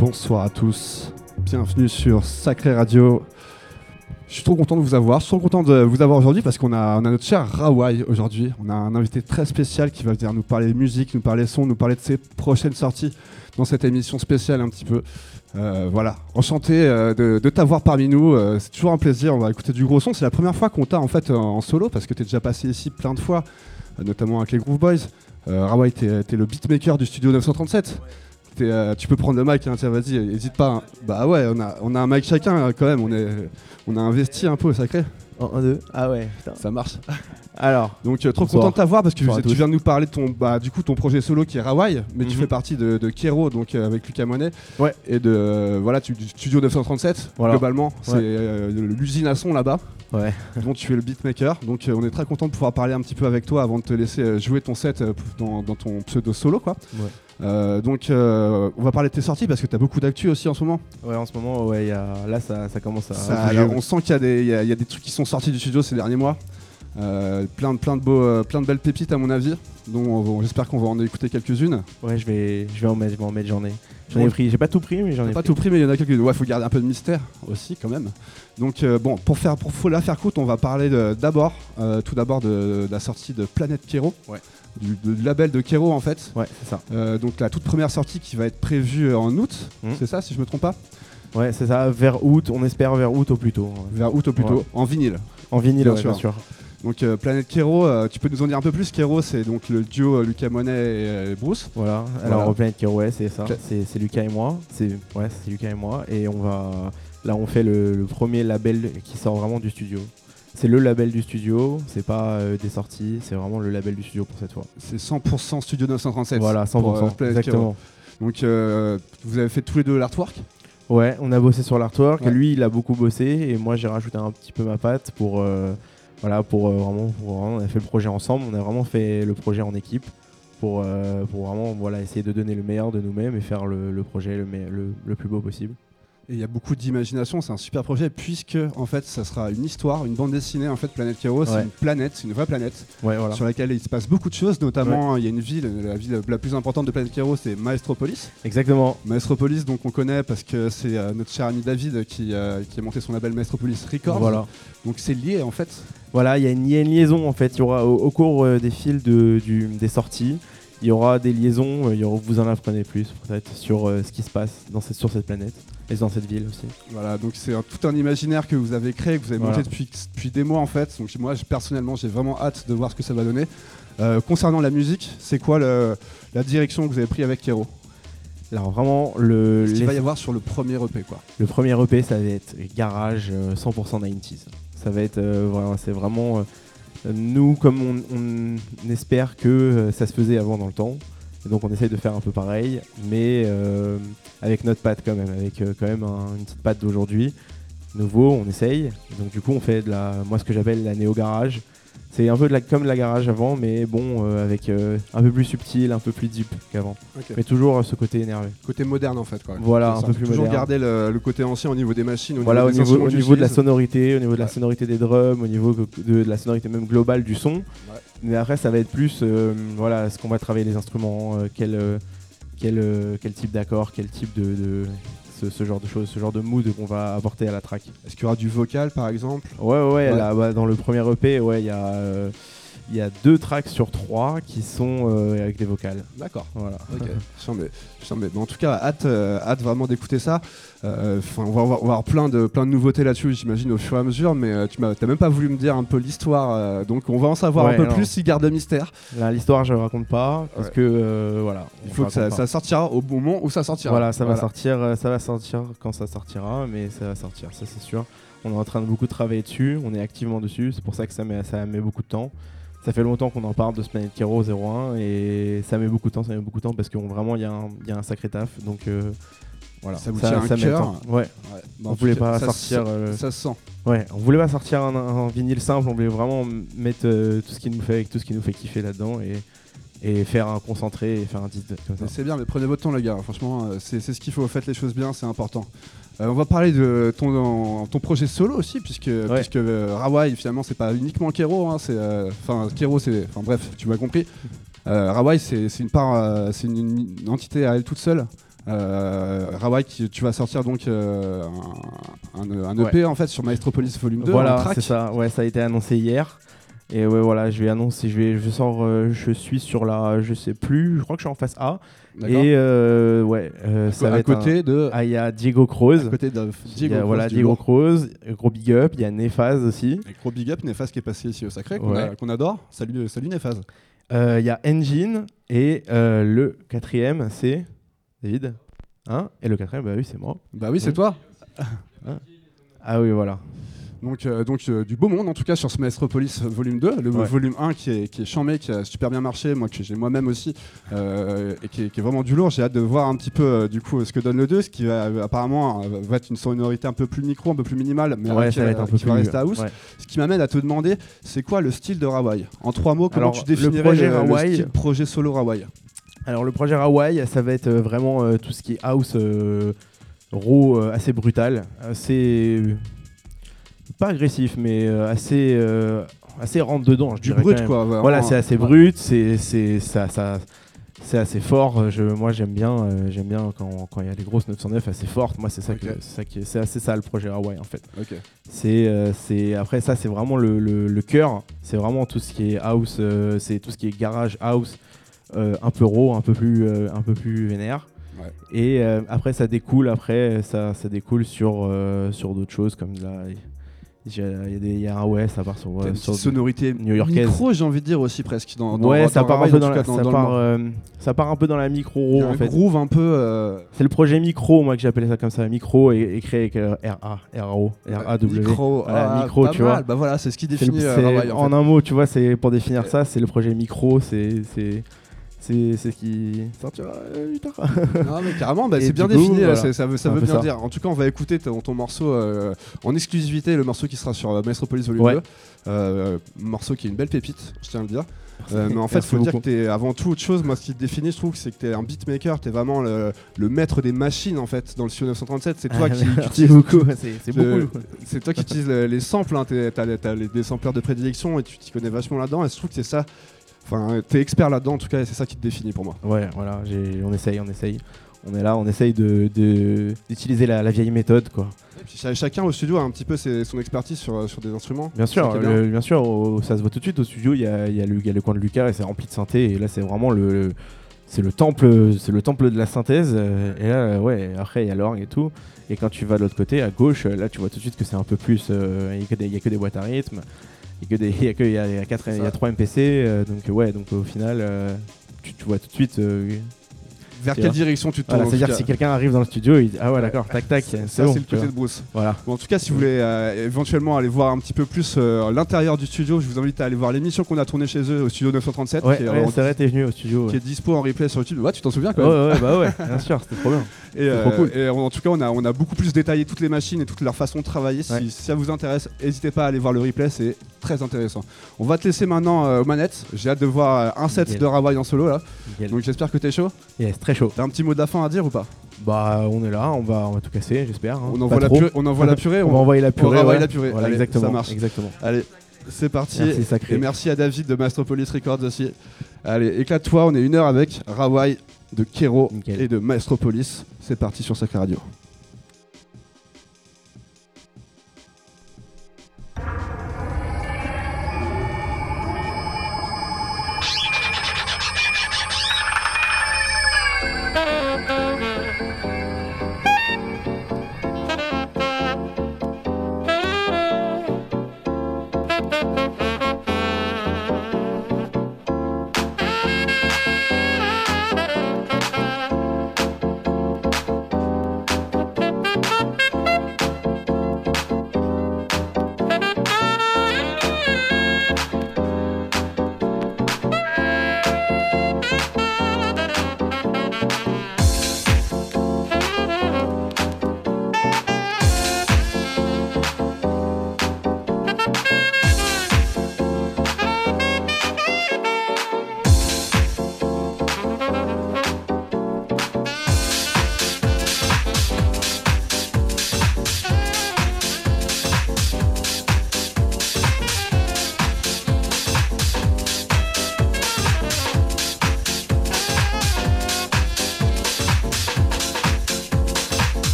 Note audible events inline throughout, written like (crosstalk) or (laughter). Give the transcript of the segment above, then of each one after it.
Bonsoir à tous, bienvenue sur Sacré Radio. Je suis trop content de vous avoir, je suis trop content de vous avoir aujourd'hui parce qu'on a, notre cher Rawai aujourd'hui. On a un invité très spécial qui va venir nous parler musique, nous parler son, nous parler de ses prochaines sorties dans cette émission spéciale un petit peu. Euh, voilà, enchanté euh, de, t'avoir parmi nous, euh, c'est toujours un plaisir, on va écouter du gros son. C'est la première fois qu'on t'a en fait en solo parce que t'es déjà passé ici plein de fois, notamment avec les Groove Boys. Rawai, t'es, le beatmaker du studio 937. Euh, tu peux prendre le mic, hein, tiens, vas-y, n'hésite pas. Hein. Bah ouais, on a, on a un mic chacun hein, quand même, on, est, on a investi un peu au sacré. Un, deux. Ah ouais, Ça marche. (laughs) Alors. Donc euh, trop content de t'avoir parce que tu viens de nous parler de ton, bah, du coup, ton projet solo qui est Rawai, mais tu mhm. fais partie de, de Kero, donc euh, avec Lucas Monet. Ouais. Et de voilà, du studio 937. Globalement, c'est l'usine à son là-bas. Ouais. (laughs) dont tu es le beatmaker. Donc on est très content de pouvoir parler un petit peu avec toi avant de te laisser jouer ton set dans, dans ton pseudo solo quoi. Ouais. Euh, donc, euh, on va parler de tes sorties parce que tu as beaucoup d'actu aussi en ce moment. Ouais, en ce moment, ouais, y a, là, ça, commence à. on sent qu'il y, y, a des trucs qui sont sortis du studio ces derniers mois. Euh, plein, de, plein, de beaux, plein de belles pépites, à mon avis. Donc, j'espère qu'on va en écouter quelques-unes. Ouais, je vais, je vais en mettre, je j'en ai. J'en ai pris, j'ai pas tout pris, mais j'en ai pas tout pris, mais il y en a quelques-unes. Ouais, faut garder un peu de mystère aussi, quand même. Donc, bon, pour faire, pour la faire courte, on va parler d'abord, tout d'abord de, la sortie de Planète Kero. Ouais du, label de Kero en fait. Ouais, c'est ça. Euh, donc la toute première sortie qui va être prévue en août, mmh. c'est ça si je me trompe pas? Ouais, c'est ça, vers août, on espère vers août au plus tôt. Vers août au plus tôt, en vinyle. En vinyle, bien, sûr. Donc euh, Planète Kero, euh, tu peux nous en dire un peu plus? Kero, c'est donc le duo Lucas Monet et Bruce. Voilà, alors Planète Kero, ouais, c'est ça, c'est Lucas et moi. C'est ouais, c'est Lucas et moi. Et on va. Là, on fait le premier label qui sort vraiment du studio. C'est le label du studio, c'est pas euh, des sorties, c'est vraiment le label du studio pour cette fois. C'est 100% Studio 937. Voilà, 100%. Euh, exactement. Donc euh, vous avez fait tous les deux l'artwork? Ouais, on a bossé sur l'artwork. Lui, il a beaucoup bossé et moi, j'ai rajouté un petit peu ma patte pour, voilà, pour vraiment, on a fait le projet ensemble. On a vraiment fait le projet en équipe pour, pour vraiment, voilà, essayer de donner le meilleur de nous-mêmes et faire le, projet le plus beau possible il y a beaucoup d'imagination, c'est un super projet puisque en fait ça sera une histoire, une bande dessinée en fait Planète Chaos, c'est une planète, c'est une vraie planète sur laquelle il se passe beaucoup de choses, notamment il y a une ville, la ville la plus importante de Planète Chaos, c'est Maestropolis. Exactement. Maestropolis donc on connaît parce que c'est euh, notre cher ami David qui, euh, qui, a monté son label Maestropolis Records. Voilà. Donc c'est lié en fait. Voilà, il y, a une liaison en fait, il y aura au, cours euh, des fils de, des sorties il y aura des liaisons, il y vous en apprenez plus peut-être sur ce qui se passe dans cette, sur cette planète et dans cette ville aussi. Voilà, donc c'est tout un imaginaire que vous avez créé, que vous avez monté depuis, depuis des mois en fait. Donc moi, personnellement, j'ai vraiment hâte de voir ce que ça va donner. Euh, concernant la musique, c'est quoi la direction que vous avez pris avec Kero? Alors vraiment le. Ce qu'il va y avoir sur le premier EP quoi. Le premier EP ça va être garage 100% euh, 90s. Ça va être euh, voilà, c'est vraiment nous comme on, espère que ça se faisait avant dans le temps donc on essaye de faire un peu pareil, mais euh, avec notre patte quand même, avec euh, quand même une petite patte d'aujourd'hui. Nouveau, on essaye. Donc du coup on fait de la, moi ce que j'appelle la néo garage. C'est un peu de la, comme la garage avant, mais bon, euh, avec un peu plus subtil, un peu plus deep qu'avant. Mais toujours ce côté énervé. Côté moderne en fait. Quoi. Voilà, un peu plus toujours garder le, côté ancien au niveau des machines. Au voilà, niveau au niveau, de la sonorité, au niveau de la sonorité des drums, au niveau de, la sonorité même globale du son. Mais après, ça va être plus euh, voilà, ce qu'on va travailler les instruments, euh, quel, euh, quel, quel, type d'accord, quel type de, ce, genre de choses, ce genre de mood qu'on va apporter à la track. Est-ce qu'il y aura du vocal par exemple? Ouais, ouais, Là, bah, dans le premier EP, ouais, il y a il y a deux tracks sur trois qui sont euh, avec des vocales. D'accord. Voilà. Ok. (laughs) mais, en tout cas, hâte, euh, hâte vraiment d'écouter ça. Euh, on, va avoir, plein de, plein de nouveautés là-dessus, j'imagine, au fur et à mesure, mais tu n'as même pas voulu me dire un peu l'histoire, donc on va en savoir un peu plus si garde le mystère. L'histoire, je ne raconte pas, parce que voilà. Il faut que ça, sortira au moment où ça sortira. Voilà, ça va sortir, ça va sortir quand ça sortira, mais ça va sortir, ça c'est sûr. On est en train de beaucoup travailler dessus, on est activement dessus, c'est pour ça que ça met, ça met beaucoup de temps ça fait longtemps qu'on en parle de ce Planet Kero 01 et ça met beaucoup de temps, ça met beaucoup de temps parce que vraiment il y, a un sacré taf. Donc, euh, Voilà. Ça vous tient à met le cœur. temps. Ouais. Ouais. Bah, On voulait pas ça sortir, se- euh, Ça se sent. Ouais, on voulait pas sortir un, un vinyle simple, on voulait vraiment mettre euh, tout ce qui nous fait, tout ce qui nous fait kiffer là-dedans et, et faire un concentré et faire un disque de- comme ça. C'est bien, mais prenez votre temps, les gars. Franchement, euh, c'est ce qu'il faut. Faites les choses bien, c'est important. Euh, on va parler de ton, ton projet solo aussi, puisque, puisque euh, Rawai, finalement, c'est pas uniquement Kero. hein, c'est, euh, Enfin, Kero, c'est. Enfin, bref, tu m'as compris. Rawai, c'est une part, c'est une, une entité à elle toute seule. Rawai, qui, tu vas sortir donc un, un- EP en fait sur Maestropolis Volume 2. en Voilà, c'est ça. Ouais, ça a été annoncé hier. Et ouais, voilà, je vais annoncer, je vais, je sors, euh, je suis sur la, je sais plus, je crois que je suis en face A. Et euh, ouais, euh, ça va à être côté de. Ah, il y a Diego Croze. à côté de Diego a, voilà, Diego. Croze, gros big up. Il y a Nephase aussi. Et gros big up, Néphase qui est passé ici au Sacré, qu'on Ouais. qu'on adore. Salut, salut Néphase. Euh, Il y a Engine et le quatrième c'est David. Hein? Et le quatrième, bah oui, c'est moi. Bah oui, c'est Oui. toi. Ah oui, voilà. Donc, euh, donc euh, du beau monde en tout cas sur ce Maestropolis volume 2, le Ouais. volume 1 qui est, qui est chambé, qui a super bien marché, moi que j'ai moi-même aussi, euh, et qui est, qui est vraiment du lourd. J'ai hâte de voir un petit peu du coup ce que donne le 2, ce qui va apparemment va être une sonorité un peu plus micro, un peu plus minimale, mais ouais, qui, ça va être un peu qui plus va rester house. ouais. Ce qui m'amène à te demander, c'est quoi le style de Rawai En trois mots, comment Alors, tu le définirais projet le, le Rawai- style projet solo Rawai Alors le projet Hawaii, ça va être vraiment tout ce qui est house raw, assez brutal, assez pas agressif, mais euh, assez euh, assez rentre dedans. Je Du brut quoi. vraiment. Voilà, c'est assez brut, c'est c'est ça ça c'est assez fort. Je, moi j'aime bien euh, j'aime bien quand quand il y a les grosses 909 assez fortes. Moi c'est ça que c'est ça qui est- c'est assez ça le projet Hawaii en fait. C'est euh, c'est après ça c'est vraiment le, le, le cœur. C'est vraiment tout ce qui est house, euh, c'est tout ce qui est garage house, euh, un peu raw, un peu plus euh, un peu plus vénère. Ouais. Et euh, après ça découle après ça ça découle sur euh, sur d'autres choses comme là il y, a- il y a des- il y a ouais ça part sur, une sonorité new-yorkaise. micro, j'ai envie de dire aussi presque. Dans, dans- ouais, ça part un peu dans la, ça part, euh, ça part un peu dans la micro a en fait. groove un peu. euh, C'est le projet micro moi que j'appelais ça comme ça, micro et, et créé avec euh, RA, RAO, RAW. Micro, Voilà, ah, micro, pas tu mal. vois. Bah voilà, c'est ce qui le- définit euh, en en un mot, tu vois, c'est pour définir ça, c'est le projet micro, c'est c'est ce qui sortira euh, plus tard. (laughs) Non mais carrément, bah, c'est bien coup, défini, voilà. ça veut, ça bien ça. dire. En tout cas, on va écouter ton, ton morceau euh, en exclusivité, le morceau qui sera sur euh, Maestropolis Volume Ouais. 2. Euh, morceau qui est une belle pépite, je tiens à le dire. Euh, mais en fait, il faut dire que t'es avant tout autre chose. Moi, ce qui te définit, je trouve, c'est que t'es un beatmaker, t'es vraiment le, le maître des machines en fait dans le studio 937. C'est toi Ah, qui, (laughs) utilises beaucoup, (laughs) c'est toi qui utilises le- les samples, hein, t'es- t'as, les- t'as les, des sampleurs de prédilection et tu t'y connais vachement là-dedans. Et je trouve que c'est ça. Enfin, t'es expert là-dedans en tout cas, et c'est ça qui te définit pour moi. Ouais, voilà, on essaye, on essaye. On est là, on essaye de de- d'utiliser la, la vieille méthode quoi. Et puis, ch- chacun au studio a un petit peu ses- son expertise sur, sur des instruments. Bien sûr, bien. le- bien sûr, au- ça se voit tout de suite au studio. Il y a, il y a le, il y a le coin de Lucas et c'est rempli de synthé. Et là, c'est vraiment le, c'est le temple, c'est le temple de la synthèse. euh, Et là, euh, ouais, après il y a l'orgue et tout. Et quand tu vas de l'autre côté, à gauche, euh, là, tu vois tout de suite que c'est un peu plus. euh, Il y a que des- il y, a que des boîtes à rythme. Il y a que des, il y a y a, y a quatre- C'est il y a ça. trois MPC. euh, donc ouais, donc au final, euh, tu, tu vois tout de suite. Vers quelle direction tu te tournes c'est-à-dire si quelqu'un arrive dans le studio, il dit ah ouais d'accord, tac tac, c'est Ça, bon. c'est le côté de Bruce. Voilà. Bon, en tout cas, si vous voulez euh, éventuellement aller voir un petit peu plus euh, l'intérieur du studio, je vous invite à aller voir l'émission qu'on a tournée chez eux au studio 937, Ouais, qui, est, ouais, c'est vrai, t'es venu au studio. qui est dispo en replay sur YouTube. Ouais, tu t'en souviens quand même. ouais, bah ouais, bien sûr, c'était trop bien. (laughs) Et, euh, trop cool. et en tout cas, on a, on a beaucoup plus détaillé toutes les machines et toute leur façon de travailler. Si, ça vous intéresse, n'hésitez pas à aller voir le replay, c'est très intéressant. On va te laisser maintenant aux manettes. J'ai hâte de voir un set de Rawai en solo là. Donc j'espère que t'es chaud. Yes, très chaud. T'as un petit mot de la fin à dire ou pas? Bah, on est là, on va, on va tout casser, j'espère. hein. on, Pas envoie la trop. purée, on envoie la purée. On va envoyer la purée. Rawai ouais. la purée. Voilà, Allez, exactement. ça marche. Exactement. Allez, c'est parti. Merci, sacré. Et merci à David de Mastropolis Records aussi. Allez, éclate-toi, on est une heure avec Rawai de Kero Nickel. et de Maestropolis. C'est parti sur Sacré Radio.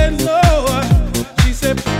said, Lord, she said,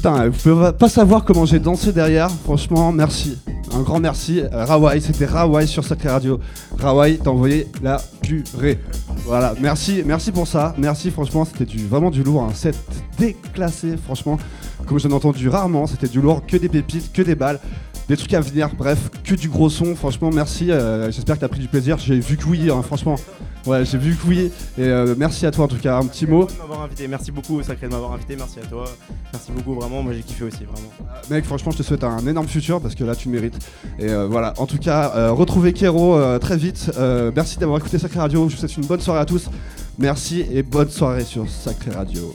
Putain, vous pouvez pas savoir comment j'ai dansé derrière. Franchement, merci. Un grand merci. Euh, Rawai, c'était Rawai sur Sacré Radio. Rawai, t'as envoyé la purée. Voilà, merci, merci pour ça. Merci, franchement, c'était vraiment du lourd. Un set déclassé, franchement. Comme j'en ai entendu rarement, c'était du lourd, que des pépites, que des balles. Des trucs à venir, bref, que du gros son. Franchement, merci. euh, J'espère que t'as pris du plaisir. J'ai vu que oui, hein, franchement. Ouais, j'ai vu que oui. Et euh, merci à toi en tout cas. Un petit mot. Merci de m'avoir invité. Merci beaucoup, Sacré, de m'avoir invité. Merci à toi. Merci beaucoup, vraiment. Moi, j'ai kiffé aussi, vraiment. Mec, franchement, je te souhaite un énorme futur parce que là, tu le mérites. Et euh, voilà, en tout cas, euh, retrouvez Kero très vite. Merci d'avoir écouté Sacré Radio. Je vous souhaite une bonne soirée à tous. Merci et bonne soirée sur Sacré Radio.